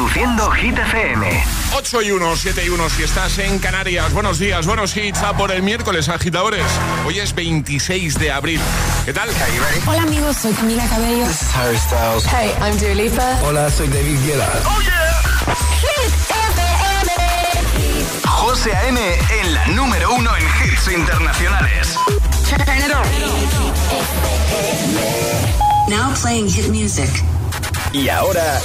Reproduciendo Hit FM. 8 y 1, 7 y 1 si estás en Canarias. Buenos días, buenos hits a por el miércoles, agitadores. Hoy es 26 de abril. ¿Qué tal? Hola amigos, soy Camila Cabello. This is Harry Styles. Hey, I'm Dua Lipa. Hola, soy David Guetta. ¡Oh, yeah! Hit FM. José A.M. en la número uno en hits internacionales. Turn it on. Now playing hit music. Y ahora...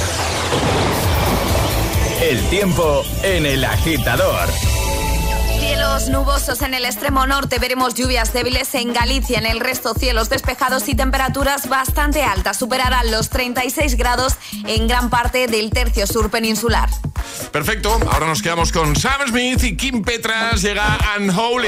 El tiempo en el agitador. Cielos nubosos en el extremo norte, veremos lluvias débiles en Galicia, en el resto cielos despejados y temperaturas bastante altas. Superarán los 36 grados en gran parte del tercio sur peninsular. Perfecto, ahora nos quedamos con Sam Smith y Kim Petras. Llega Unholy.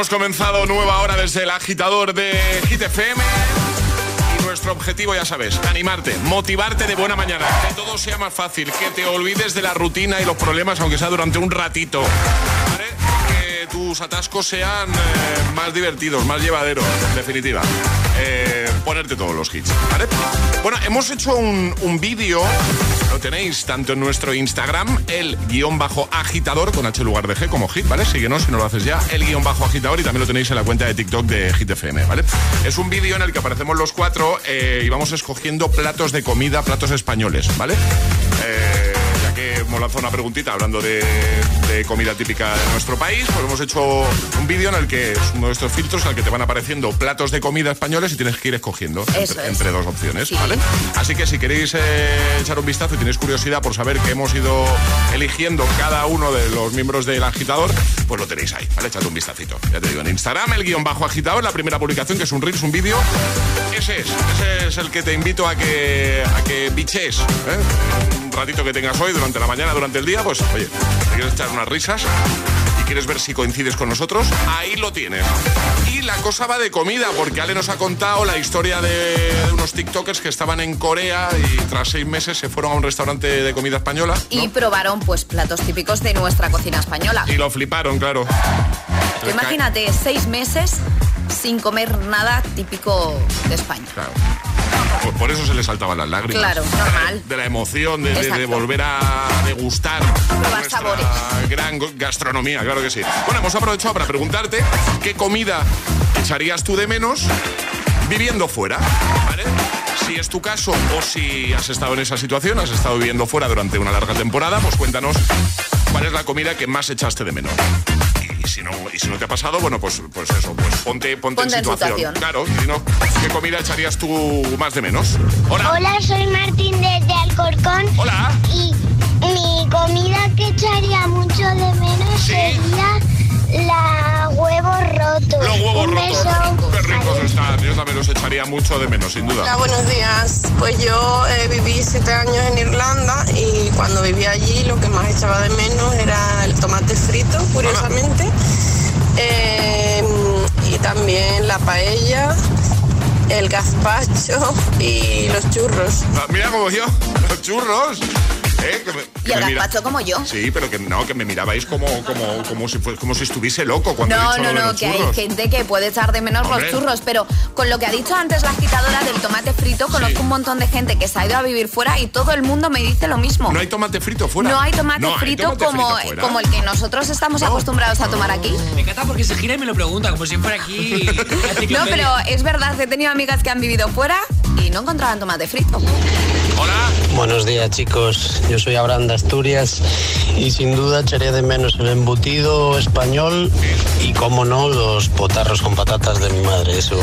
hemos comenzado nueva hora desde el agitador de Hit FM. Y nuestro objetivo, ya sabes, animarte, motivarte de buena mañana, que todo sea más fácil, que te olvides de la rutina y los problemas, aunque sea durante un ratito. Que tus atascos sean eh, más divertidos, más llevaderos, en definitiva. Eh, ponerte todos los hits, ¿vale? Bueno, hemos hecho un, un vídeo, lo tenéis tanto en nuestro Instagram, el guion bajo agitador con H lugar de G como hit, ¿vale? Síguenos si no lo haces ya, el guion bajo agitador y también lo tenéis en la cuenta de TikTok de Hit FM, ¿vale? Es un vídeo en el que aparecemos los cuatro eh, y vamos escogiendo platos de comida, platos españoles, ¿vale? Eh, hemos lanzado una preguntita hablando de, de comida típica de nuestro país, pues hemos hecho un vídeo en el que es uno de estos filtros en el que te van apareciendo platos de comida españoles y tienes que ir escogiendo entre, es. entre dos opciones, Sí. ¿vale? Así que si queréis eh, echar un vistazo y tenéis curiosidad por saber qué hemos ido eligiendo cada uno de los miembros del agitador, pues lo tenéis ahí, ¿vale? Echad un vistacito. Ya te digo, en Instagram, el guion bajo agitador, la primera publicación, que es un Reels, un vídeo. Ese es, ese es el que te invito a que, a que biches, ¿eh? Un ratito que tengas hoy, durante la mañana, durante el día, pues, oye, te quieres echar unas risas y quieres ver si coincides con nosotros, ahí lo tienes. Y la cosa va de comida, porque Ale nos ha contado la historia de unos TikTokers que estaban en Corea y tras seis meses se fueron a un restaurante de comida española. ¿no? Y probaron pues platos típicos de nuestra cocina española. Y lo fliparon, claro. Tú imagínate seis meses sin comer nada típico de España. Claro. Pues por eso se le saltaban las lágrimas. Claro, normal. De la emoción, de, de- de Exacto. volver a degustar sabores. gran gastronomía, claro que sí. Bueno, hemos aprovechado para preguntarte qué comida echarías tú de menos viviendo fuera, ¿vale? Si es tu caso o si has estado en esa situación, has estado viviendo fuera durante una larga temporada, pues cuéntanos cuál es la comida que más echaste de menos. Y si no, y si no te ha pasado, bueno, pues, pues eso, pues ponte, ponte, Ponte en situación. situación. Claro, si no, ¿qué comida echarías tú más de menos? Hola. Hola, soy Martín desde Alcorcón Hola. y mi comida que echaría Yo también los echaría mucho de menos, sin duda. Hola, buenos días. Pues yo eh, viví siete años en Irlanda y cuando vivía allí lo que más echaba de menos era el tomate frito, curiosamente. Eh, y también la paella, el gazpacho y los churros. Ah, Mira como yo, los churros. ¿Eh? Que me- que Y el gazpacho como yo. Sí, pero que no, que me mirabais como, como, como, si, fue, como si estuviese loco cuando he No, dicho no, lo de no, los que hay gente que puede echar de menos Hombre. los churros, pero con lo que ha dicho antes la agitadora del tomate frito, conozco un montón de gente que se ha ido a vivir fuera y todo el mundo me dice lo mismo. No hay tomate frito fuera. No hay tomate No hay frito tomate como, frito fuera. como el que nosotros estamos acostumbrados a tomar aquí. Me encanta porque se gira y me lo pregunta, como si fuera aquí. No, pero es verdad, he tenido amigas que han vivido fuera y no encontraban tomate frito. Hola. Buenos días chicos, yo soy Abraham de Asturias y sin duda echaría de menos el embutido español y como no los potarros con patatas de mi madre, eso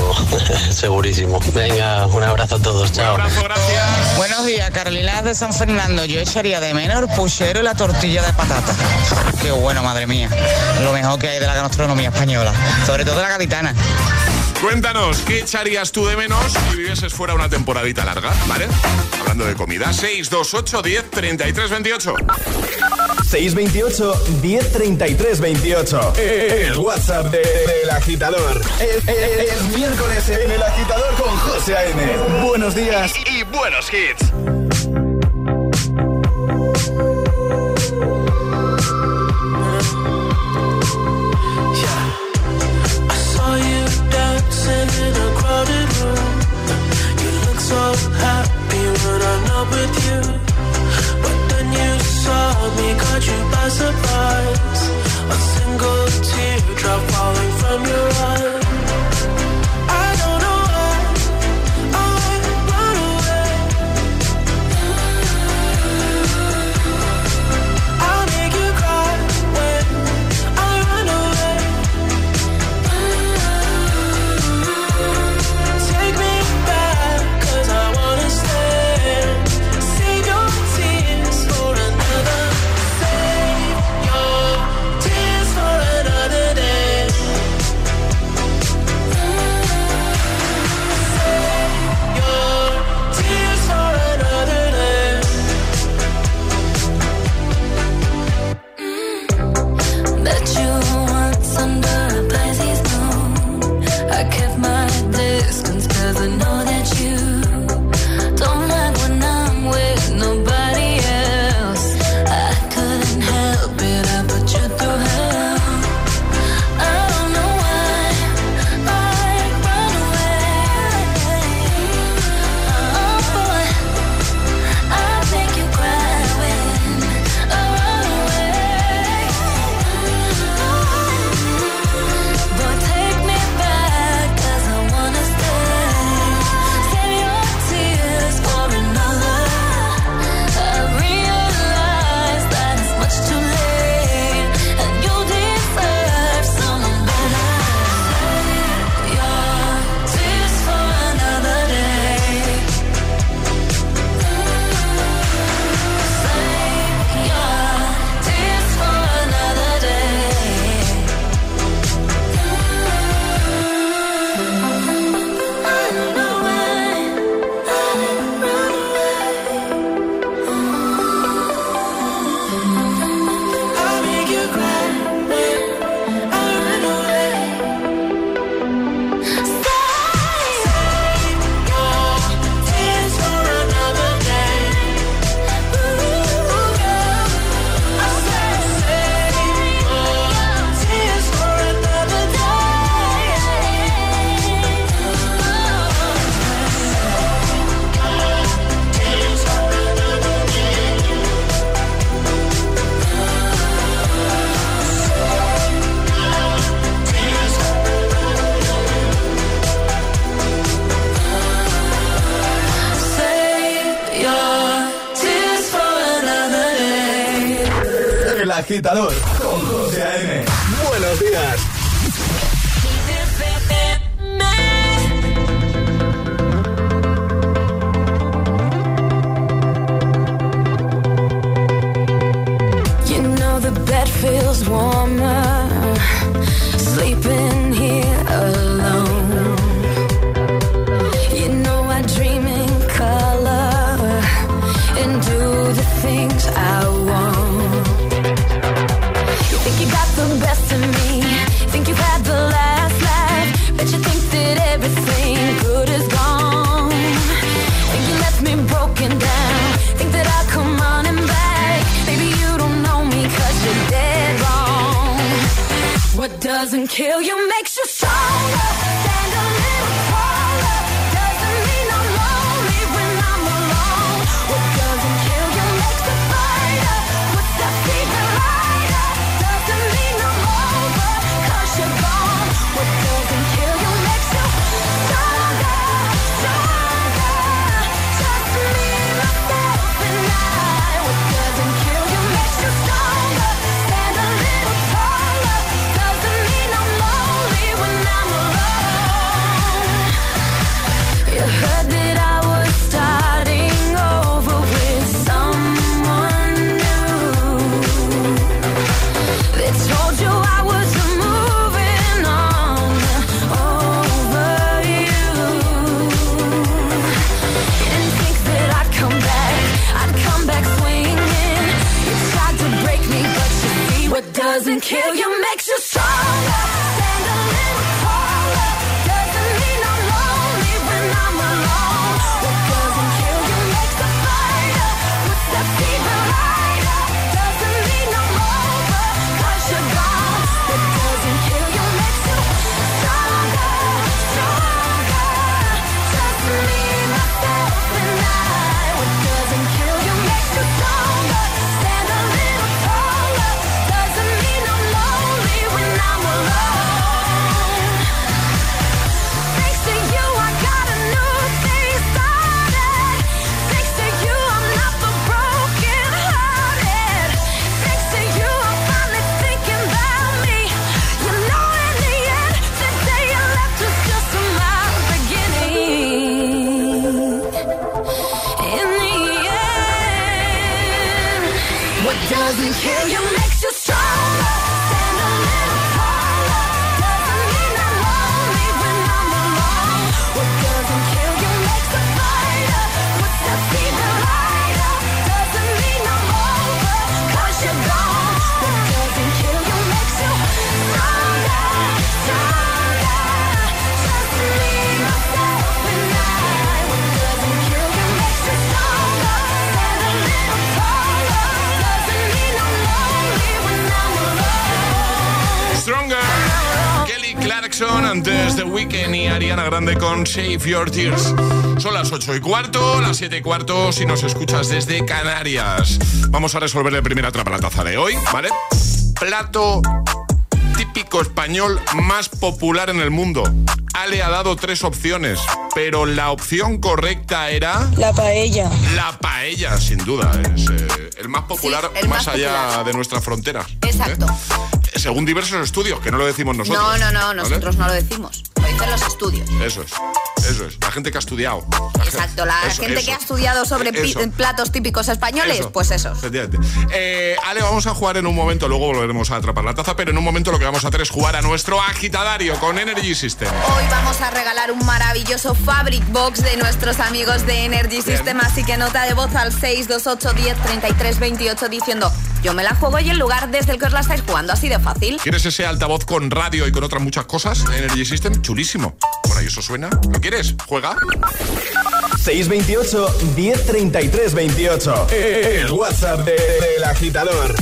segurísimo. Venga, un abrazo a todos, chao. abrazo, gracias. Buenos días, Carolina de San Fernando. Yo echaría de menos el puchero y la tortilla de patata. Qué bueno, madre mía. Lo mejor que hay de la gastronomía española. Sobre todo la gaditana. Cuéntanos, ¿qué echarías tú de menos si vivieses fuera una temporadita larga? ¿Vale? Hablando de comida, 628 10 33 28. 628 1033 28. El WhatsApp de- del agitador. Es, es- es miércoles en el agitador con José A.M. Buenos días. Y buenos hits. Dancing in a crowded what doesn't kill you makes you stronger. Clarkson antes de Weekend y Ariana Grande con Save Your Tears. Son las 8 y cuarto, las 7 y cuarto si nos escuchas desde Canarias. Vamos a resolver el primer atrapa la taza de hoy, ¿vale? Plato típico español más popular en el mundo. Ale ha dado tres opciones, pero la opción correcta era... La paella. La paella, sin duda. Es eh, el más popular Sí, el más, más allá popular. de nuestra frontera. Exacto. ¿eh? Según diversos estudios, que no lo decimos nosotros. No, no, no, ¿vale? nosotros no lo decimos. Lo dicen los estudios. Eso es, eso es. La gente que ha estudiado. Exacto, la Eso, gente eso. que ha estudiado sobre Eso. platos típicos españoles, pues esos. Efectivamente. Eh, Ale, vamos a jugar en un momento, luego volveremos a atrapar la taza, pero en un momento lo que vamos a hacer es jugar a nuestro agitadario con Energy System. Hoy vamos a regalar un maravilloso Fabric Box de nuestros amigos de Energy System, así que nota de voz al 628 10 33 28 diciendo yo me la juego y el lugar desde el que os la estáis jugando, así de fácil. ¿Quieres ese altavoz con radio y con otras muchas cosas? Energy System, chulísimo. Por ahí eso suena. ¿Lo quieres? Juega. 628 1033 28. El WhatsApp de- del agitador.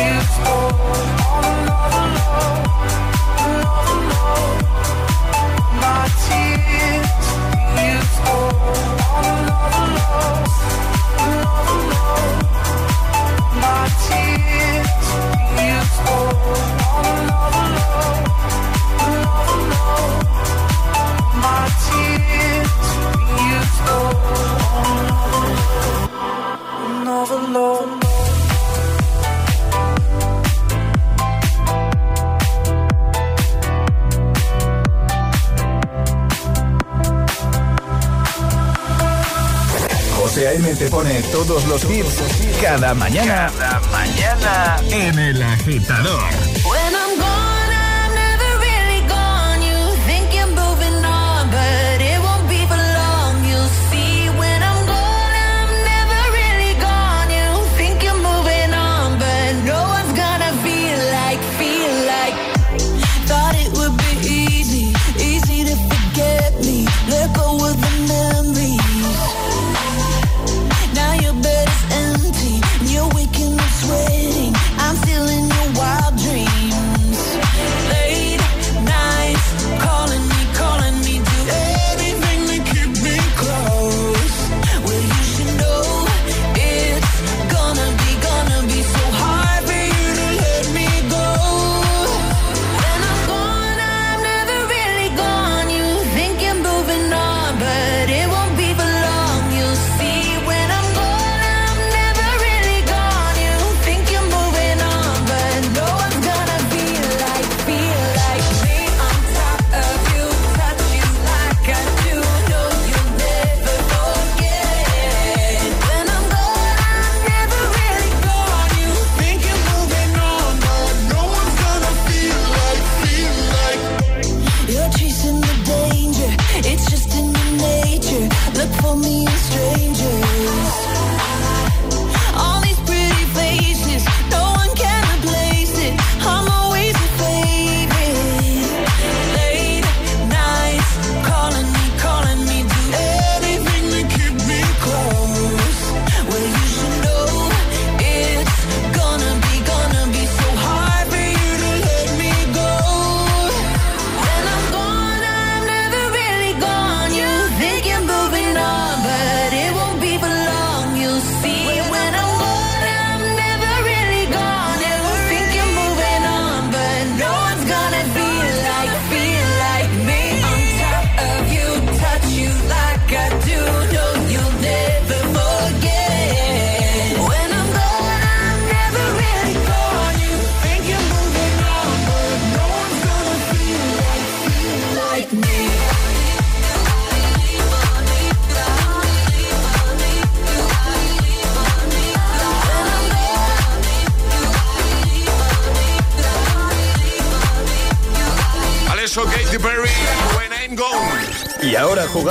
it's for. te pone todos los hits cada mañana. Cada mañana en el agitador.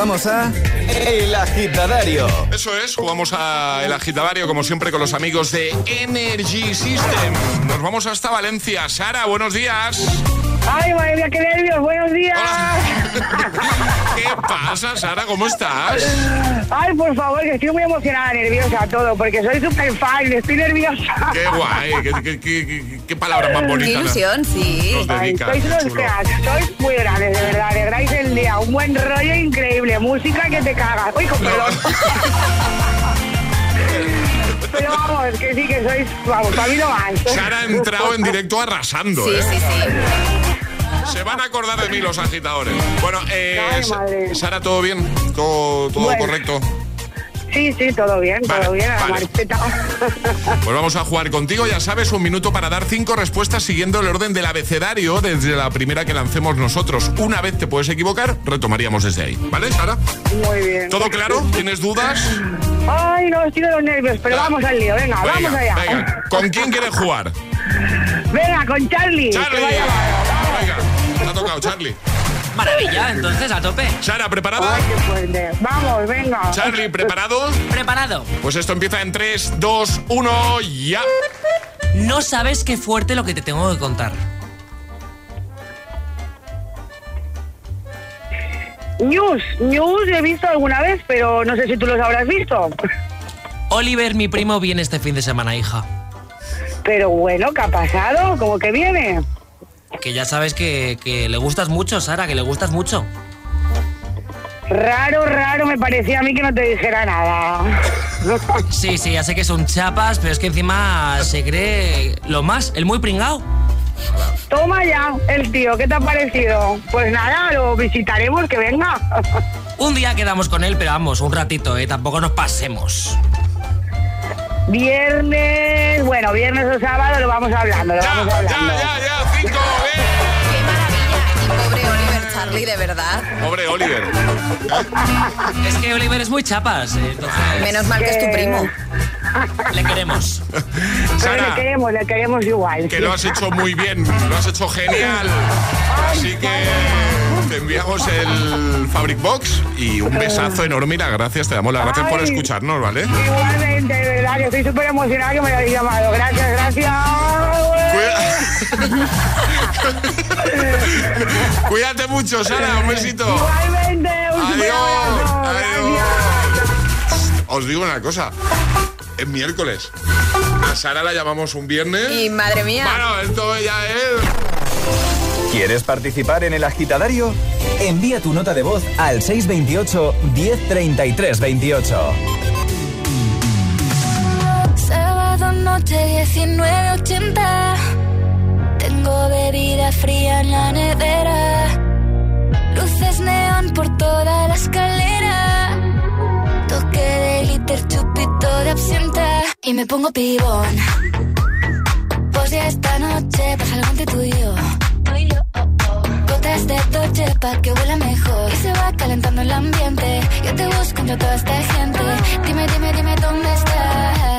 Jugamos a El Agitadario. Eso es, jugamos a El Agitadario como siempre con los amigos de Energy System. Nos vamos hasta Valencia. Sara, buenos días. Ay, madre mía, qué nervios, buenos días. ¿Qué pasa, Sara? ¿Cómo estás? Ay, por favor, que estoy muy emocionada, nerviosa, todo, porque soy súper fan, estoy nerviosa. Qué guay, qué, qué, qué, qué palabra más bonita. Qué ilusión, sí. Nos Ay, dedicas, sois unos cracks, sois muy grandes, de verdad, alegráis el día, un buen rollo increíble, música que te cagas. Uy, con perdón. Pero vamos, que sí, que sois, vamos, para mí no más. Sara ha entrado en directo arrasando. Sí, ¿eh? sí, sí. Se van a acordar de mí los agitadores. Bueno, eh, Ay, madre. Sara, ¿todo bien? ¿Todo, todo Bueno. correcto? Sí, sí, todo bien, Vale, todo bien, vale. Pues vamos a jugar contigo, ya sabes, un minuto para dar cinco respuestas siguiendo el orden del abecedario desde la primera que lancemos nosotros. Una vez te puedes equivocar, retomaríamos desde ahí. ¿Vale, Sara? Muy bien. ¿Todo claro? ¿Tienes dudas? Ay, no, estoy de los nervios, pero vamos al lío, venga, vamos allá. venga. ¿Con quién quieres jugar? Venga, con Charlie. Charlie. que vaya mal. Te ha tocado, Charlie. Maravilla, entonces a tope. Sara, ¿preparada? Ay. Vamos, venga. Charlie, ¿preparado? Preparado. Pues esto empieza en 3, 2, 1, ya. No sabes qué fuerte lo que te tengo que contar. News, news he visto alguna vez, pero no sé si tú los habrás visto. Oliver, mi primo, viene este fin de semana, hija. Pero bueno, ¿qué ha pasado? ¿Cómo que viene? Que ya sabes que, que le gustas mucho, Sara, que le gustas mucho. Raro, raro, me parecía a mí que no te dijera nada. Sí, sí, ya sé que son chapas, pero es que encima se cree lo más, el muy pringao. Toma ya, el tío, ¿qué te ha parecido? Pues nada, lo visitaremos, que venga. Un día quedamos con él, pero vamos, un ratito, ¿eh? Tampoco nos pasemos. Viernes, bueno, viernes o sábado lo vamos hablando, lo vamos hablando. Ya, ya, Charlie, de verdad. Pobre Oliver. Es que Oliver es muy chapas, eh, entonces Menos mal que es tu primo. le queremos. Pero le Sara, queremos, le queremos igual. que sí. lo has hecho muy bien, lo has hecho genial. Así que te enviamos el Fabric Box y un besazo enorme y las gracias, te damos las gracias por escucharnos, ¿vale? Igualmente, de verdad, que estoy súper emocionada que me hayáis llamado. Gracias, gracias. Cuídate mucho, Sara, un besito. Igualmente, un súper Adiós. Adiós. Gracias. Os digo una cosa, es miércoles. A Sara la llamamos un viernes. Y madre mía. Bueno, esto ya es... ¿Quieres participar en el agitadario? Envía tu nota de voz al 628 1033 28. Sábado noche 1980. Tengo bebida fría en la nevera. Luces neón por toda la escalera. Toque de liter, chupito de absenta. Y me pongo pibón. Pues ya esta noche pasa algo entre tú y yo. Gotas de Dolce pa' que huela mejor Y se va calentando el ambiente Yo te busco entre toda esta gente Dime, dime, dime dónde está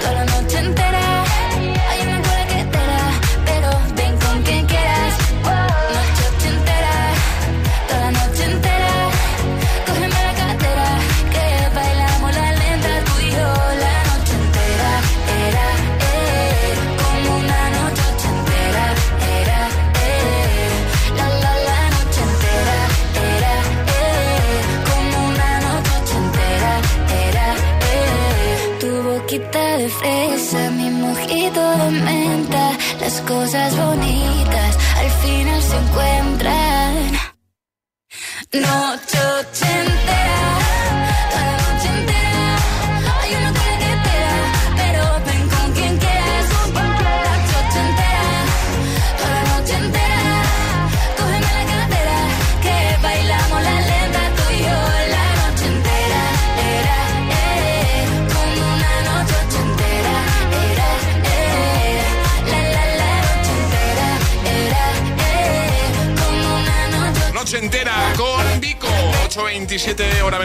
toda la noche entera. Fresa, mi mojito de menta. Las cosas bonitas al final se encuentran.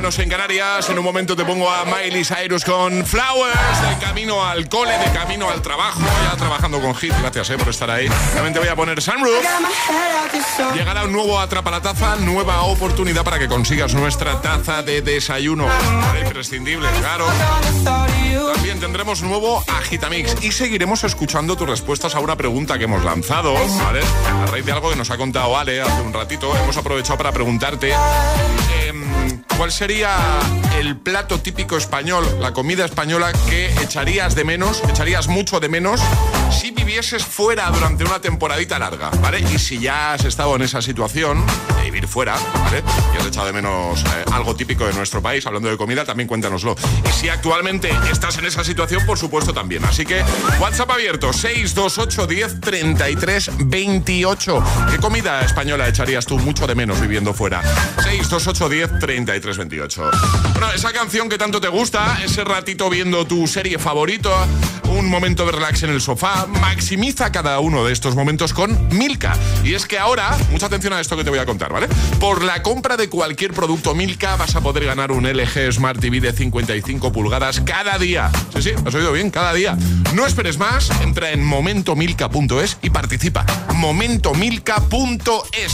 En Canarias. En un momento te pongo a Miley Cyrus con Flowers. De camino al cole, de camino al trabajo. Ya trabajando con Hit. Gracias eh, por estar ahí. También te voy a poner Sunroof. Llegará un nuevo Atrapa la Taza. Nueva oportunidad para que consigas nuestra taza de desayuno. Imprescindible, claro. También tendremos nuevo Agitamix. Y seguiremos escuchando tus respuestas a una pregunta que hemos lanzado. ¿vale? A raíz de algo que nos ha contado Ale hace un ratito. Hemos aprovechado para preguntarte em, cuál sería el plato típico español, la comida española que echarías de menos, echarías mucho de menos si vivieses fuera durante una temporadita larga, ¿vale? Y si ya has estado en esa situación de vivir fuera, ¿vale? Y has echado de menos eh, algo típico de nuestro país, hablando de comida, también cuéntanoslo. Y si actualmente estás en esa situación, por supuesto también. Así que WhatsApp abierto 628 10 33 28. ¿Qué comida española echarías tú mucho de menos viviendo fuera? 628 10 33 28. Bueno, esa canción que tanto te gusta, ese ratito viendo tu serie favorito, un momento de relax en el sofá, maximiza cada uno de estos momentos con Milka. Y es que ahora, mucha atención a esto que te voy a contar, ¿vale? Por la compra de cualquier producto Milka vas a poder ganar un LG Smart TV de 55 pulgadas cada día. Sí, sí, has oído bien, cada día. No esperes más, entra en momentomilka.es y participa. Momentomilka.es.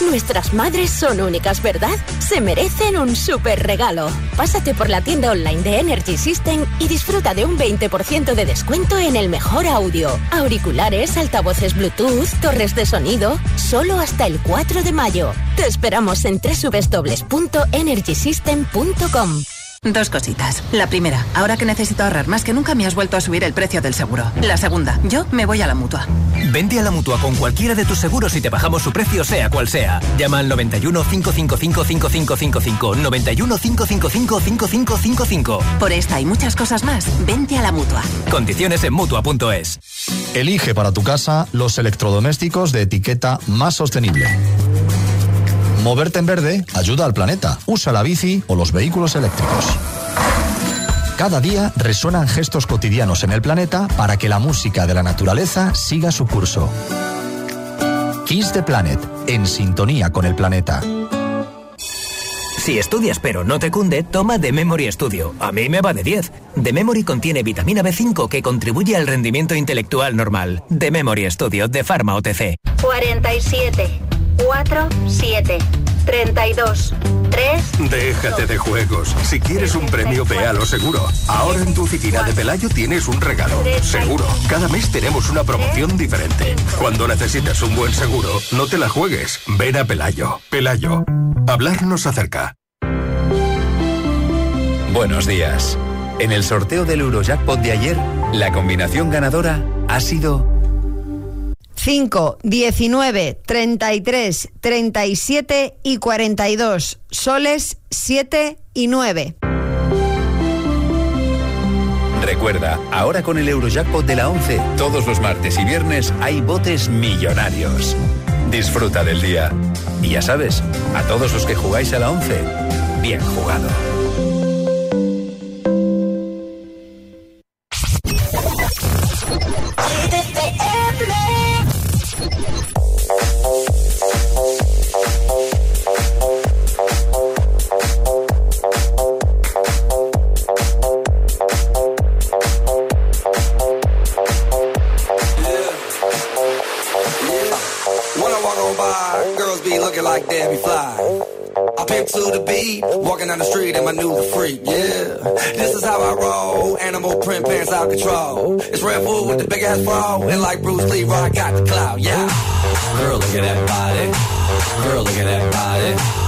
Nuestras madres son únicas, ¿verdad? Se merecen un super regalo. Pásate por la tienda online de Energy System y disfruta de un 20% de descuento en el mejor audio. Auriculares, altavoces Bluetooth, torres de sonido, solo hasta el 4 de mayo. Te esperamos en www.energysystem.com. Dos cositas. La primera, ahora que necesito ahorrar más que nunca me has vuelto a subir el precio del seguro. La segunda, yo me voy a la mutua. Vente a la mutua con cualquiera de tus seguros y te bajamos su precio, sea cual sea. Llama al 91 555 5555. 91 555 5555. Por esta y muchas cosas más, vente a la mutua. Condiciones en mutua.es. Elige para tu casa los electrodomésticos de etiqueta más sostenible. Moverte en verde ayuda al planeta. Usa la bici o los vehículos eléctricos. Cada día resuenan gestos cotidianos en el planeta para que la música de la naturaleza siga su curso. Kiss the Planet, en sintonía con el planeta. Si estudias pero no te cunde, toma The Memory Studio. A mí me va de 10. The Memory contiene vitamina B5 que contribuye al rendimiento intelectual normal. The Memory Studio de Pharma OTC. 47, 4, 7, 32, 3. Déjate de juegos. Si quieres un premio, ve a lo seguro. Ahora en tu oficina de Pelayo tienes un regalo. Seguro. Cada mes tenemos una promoción diferente. Cuando necesites un buen seguro, no te la juegues. Ven a Pelayo. Pelayo. Hablarnos acerca. Buenos días. En el sorteo del Eurojackpot de ayer, la combinación ganadora ha sido 5, 19, 33, 37 y 42. Soles 7 y 9. Recuerda, ahora con el Eurojackpot de la 11, todos los martes y viernes hay botes millonarios. disfruta del día. Y ya sabes, a todos los que jugáis a la 11, bien jugado. like Fly. I pimp to the beat, walking down the street and my new freak, yeah. This is how I roll, animal print pants out control. It's Red Bull with the big ass bra, and like Bruce Lee, I got the clout, yeah. Girl, look at that body. Girl, look at that body.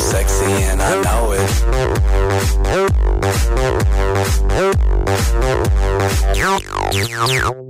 Sexy and I know it. Yeah,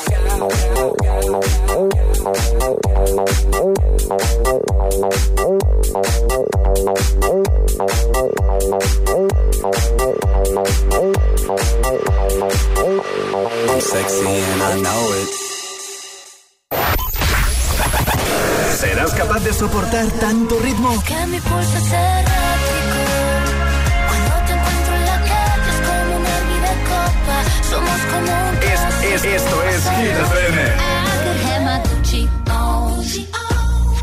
I'm sexy and I know it. ¿Serás capaz de soportar tanto ritmo? Que mi pulso es copa. Somos como un Es, es, esto es Hit FM. I could have my Gucci on.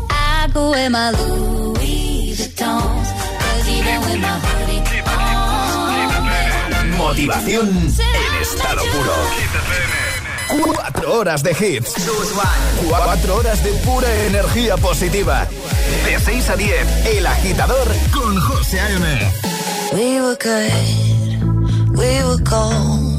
I go in my Louis Vuittons. Cause even with my hoodie on. Motivación en estado puro. Cuatro horas de hits. Cuatro horas de pura energía positiva. De 6 a 10, El Agitador con José A.M. We were good, we were gold.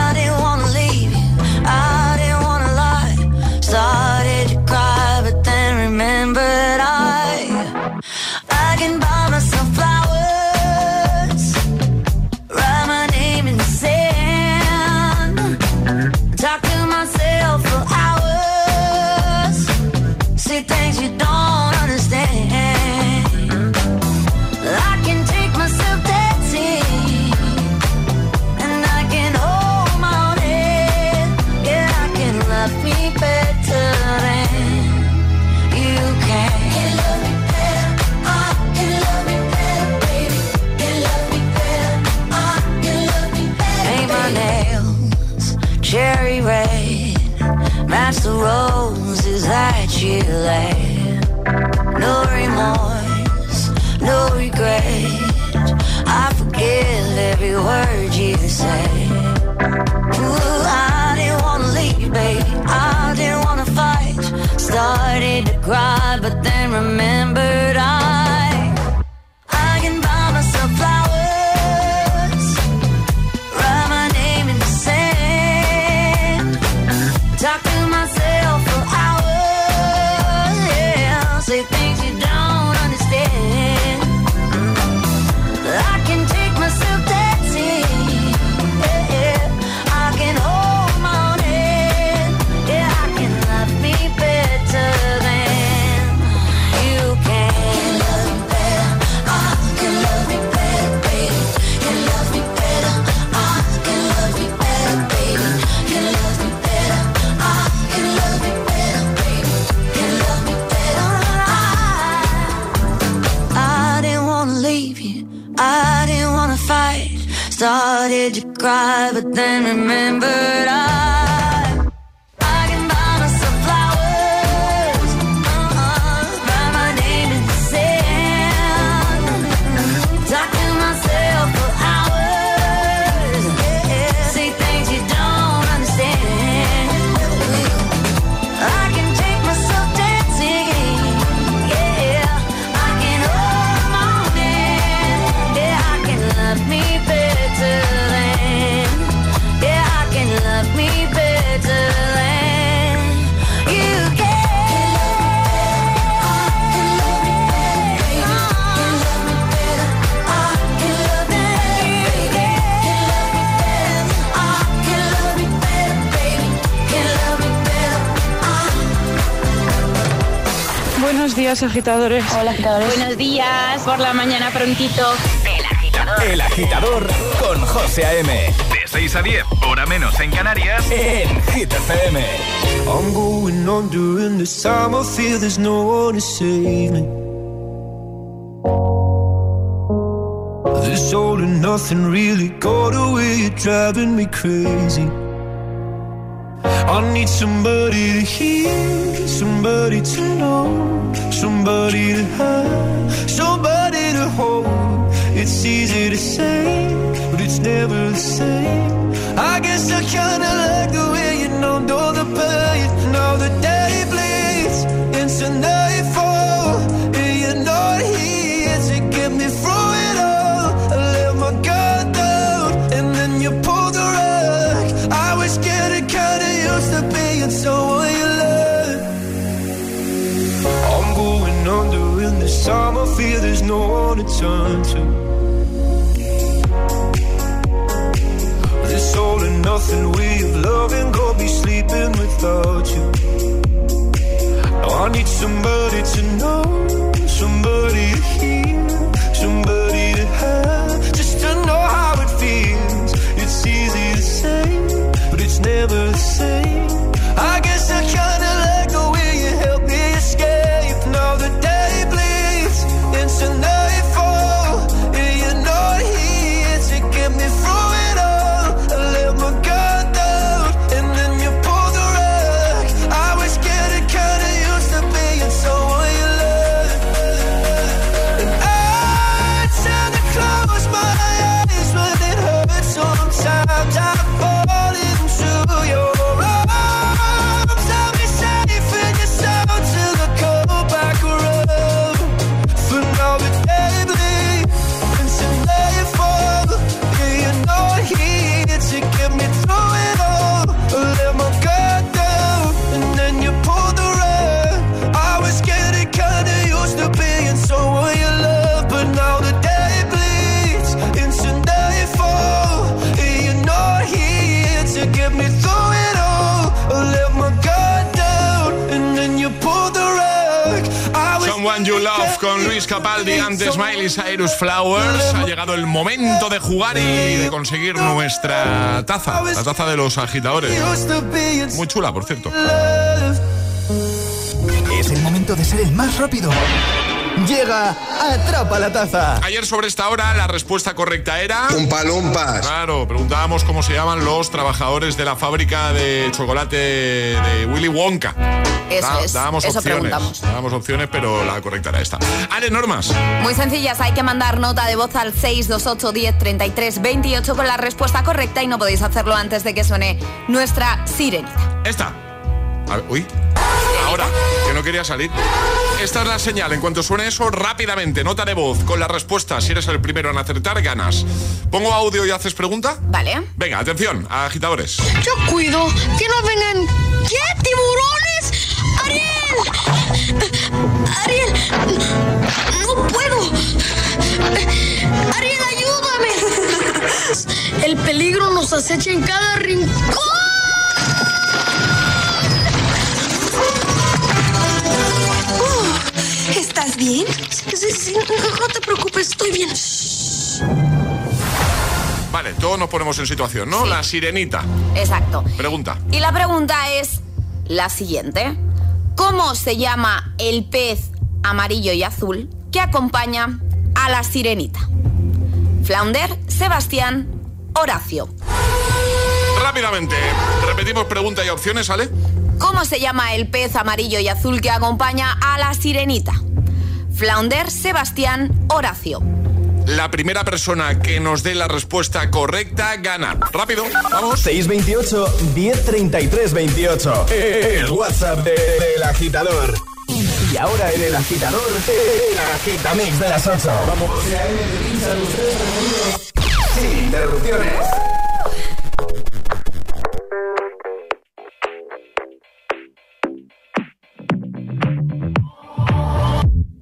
remember días, agitadores. Hola, agitadores. Buenos días, por la mañana prontito. El agitador. El agitador con José A.M. De 6 a 10, hora menos en Canarias, en Hit FM. I'm going on during this time. I feel there's no one to save me. This all and nothing really got away. You're driving me crazy. I need somebody to hear, somebody to know, somebody to have, somebody to hold. It's easy to say, but it's never the same. I guess I kinda like the way you know, know the pain. Now the day there's no one to turn to. This all and nothing way of loving, go be sleeping without you. Now I need somebody to know, somebody to hear, somebody to have, just to know how it feels. It's easy to say, but it's never the same. Capaldi, antes Miley Cyrus Flowers. Ha llegado el momento de jugar y de conseguir nuestra taza, la taza de los agitadores. Muy chula, por cierto. Es el momento de ser el más rápido. Llega Atrapa la Taza. Ayer sobre esta hora la respuesta correcta era... Lumpas. Claro, preguntábamos cómo se llaman los trabajadores de la fábrica de chocolate de Willy Wonka. Eso Da- es, Dábamos eso opciones. preguntamos. Dábamos opciones, pero la correcta era esta. Ale, normas. Muy sencillas, hay que mandar nota de voz al 628 10 33 28 con la respuesta correcta y no podéis hacerlo antes de que suene nuestra sirenita. Esta. A ver, uy. Ahora, que no quería salir. Esta es la señal. En cuanto suene eso, rápidamente, nota de voz con la respuesta. Si eres el primero en acertar, ganas. ¿Pongo audio y haces pregunta? Vale. Venga, atención, agitadores. Yo cuido que no vengan. ¿Qué? ¿Tiburones? ¡Ariel! ¡Ariel! ¡No puedo! ¡Ariel, ayúdame! El peligro nos acecha en cada rincón. ¿Estás bien? Sí, sí, no, te preocupes, estoy bien. Vale, todos nos ponemos en situación, ¿no? La sirenita. Exacto. Pregunta. Y la pregunta es la siguiente. ¿Cómo se llama el pez amarillo y azul que acompaña a la sirenita? Flounder, Sebastián, Horacio. Rápidamente, repetimos pregunta y opciones, ¿sale? ¿Cómo se llama el pez amarillo y azul que acompaña a la sirenita? Flounder Sebastián Horacio. La primera persona que nos dé la respuesta correcta gana. Rápido, vamos. 628 1033 28. El WhatsApp de, de, agitador. Y ahora en el agitador, el agitamix de las 8. Vamos. Sin interrupciones.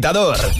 agitador.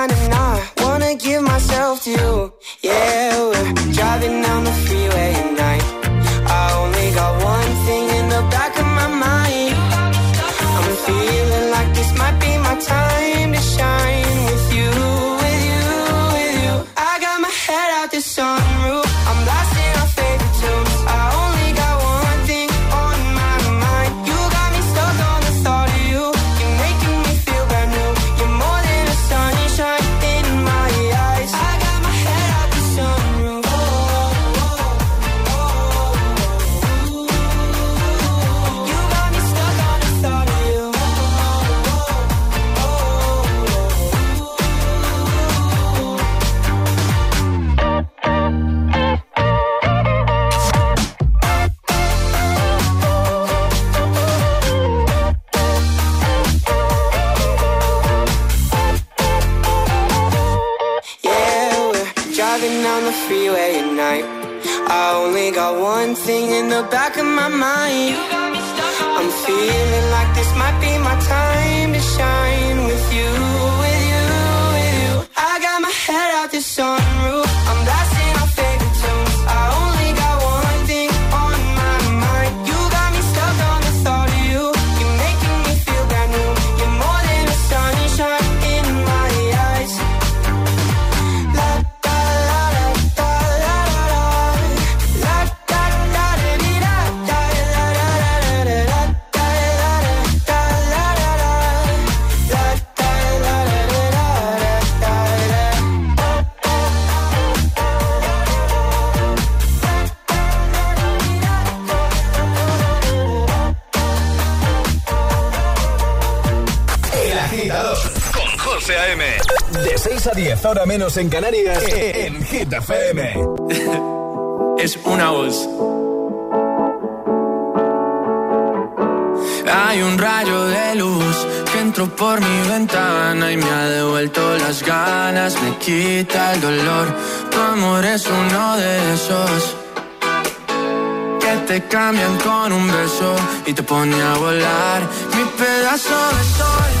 10, ahora menos en Canarias, e, en Hit FM. es una voz. Hay un rayo de luz que entró por mi ventana y me ha devuelto las ganas, me quita el dolor. Tu amor es uno de esos que te cambian con un beso y te pone a volar. Mi pedazo de sol.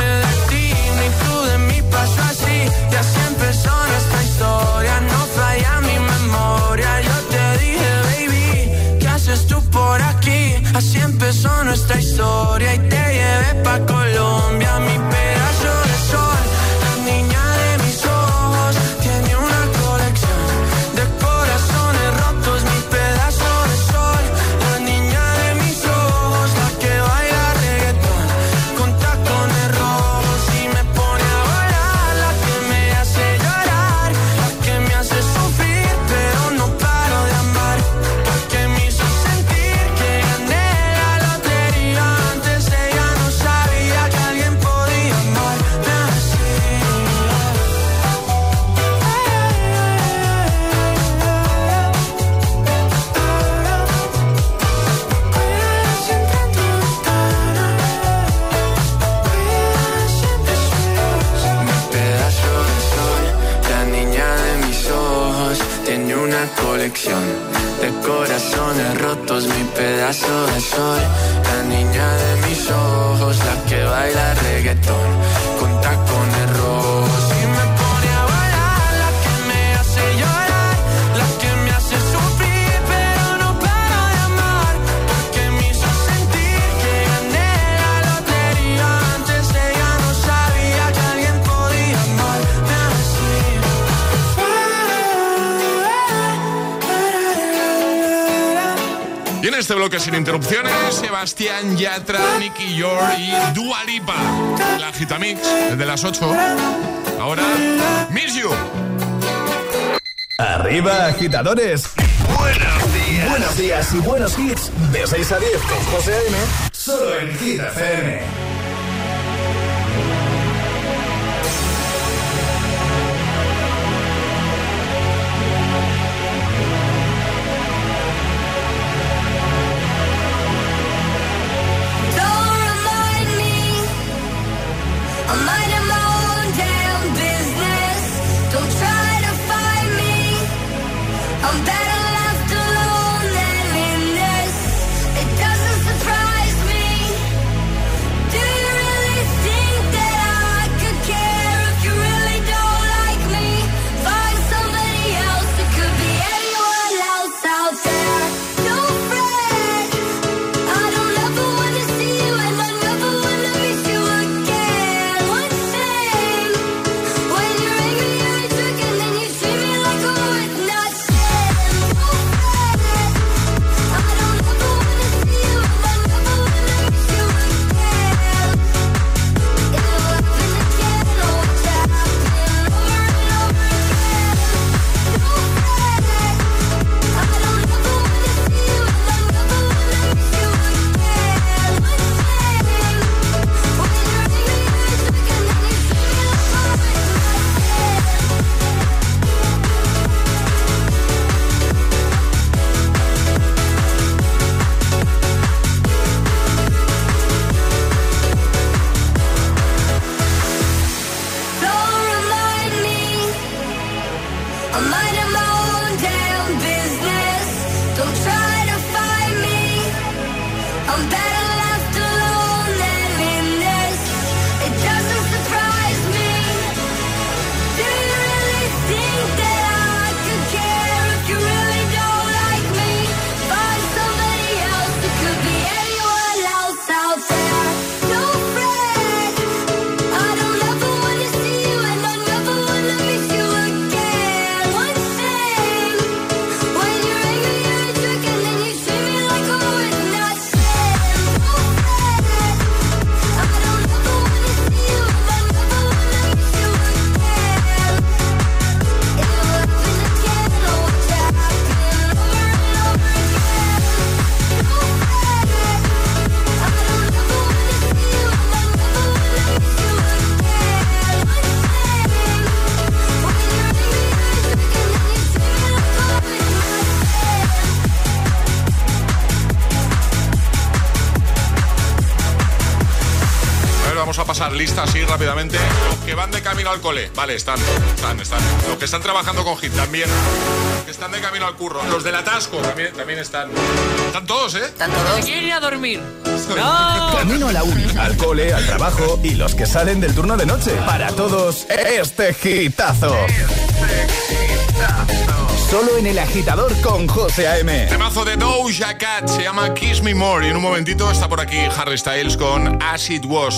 Yatra, Nicky York y Dua Lipa. La Gitamix, desde las 8. Ahora, Miss You. Arriba, agitadores. Buenos días. Buenos días y buenos hits. De 6 a 10 con José A.M. Solo en Gita FM. al cole. Vale, están, están, están. Los que están trabajando con HIT también. Que están de camino al curro. Los del atasco también, también están. Están todos, ¿eh? Están todos. Quieren a dormir. No. Camino a la uni, al cole, al trabajo y los que salen del turno de noche. Para todos, este hitazo. Solo en el agitador con José A.M. Temazo de Doja Cat se llama Kiss Me More. Y en un momentito está por aquí Harry Styles con As It Was.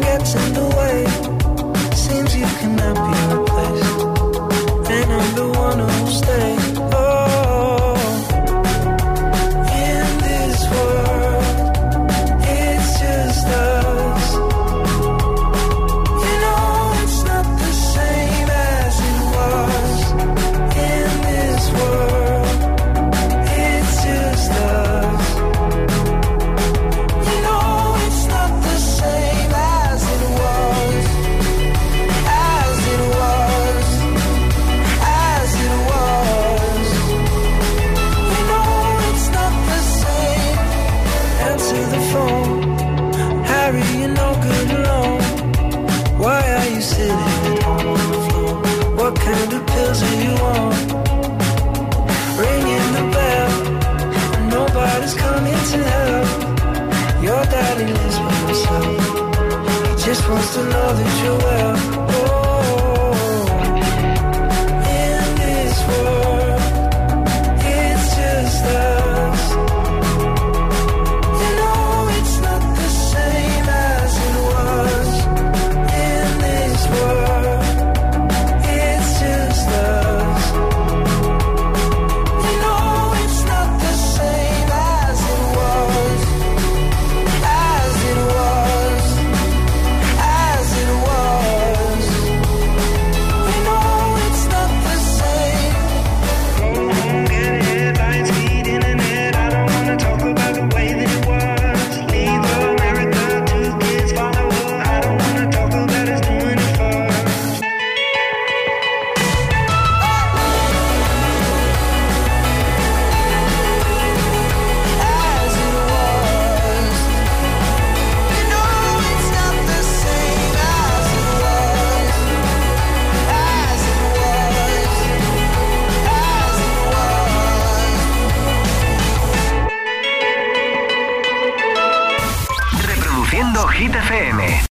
getting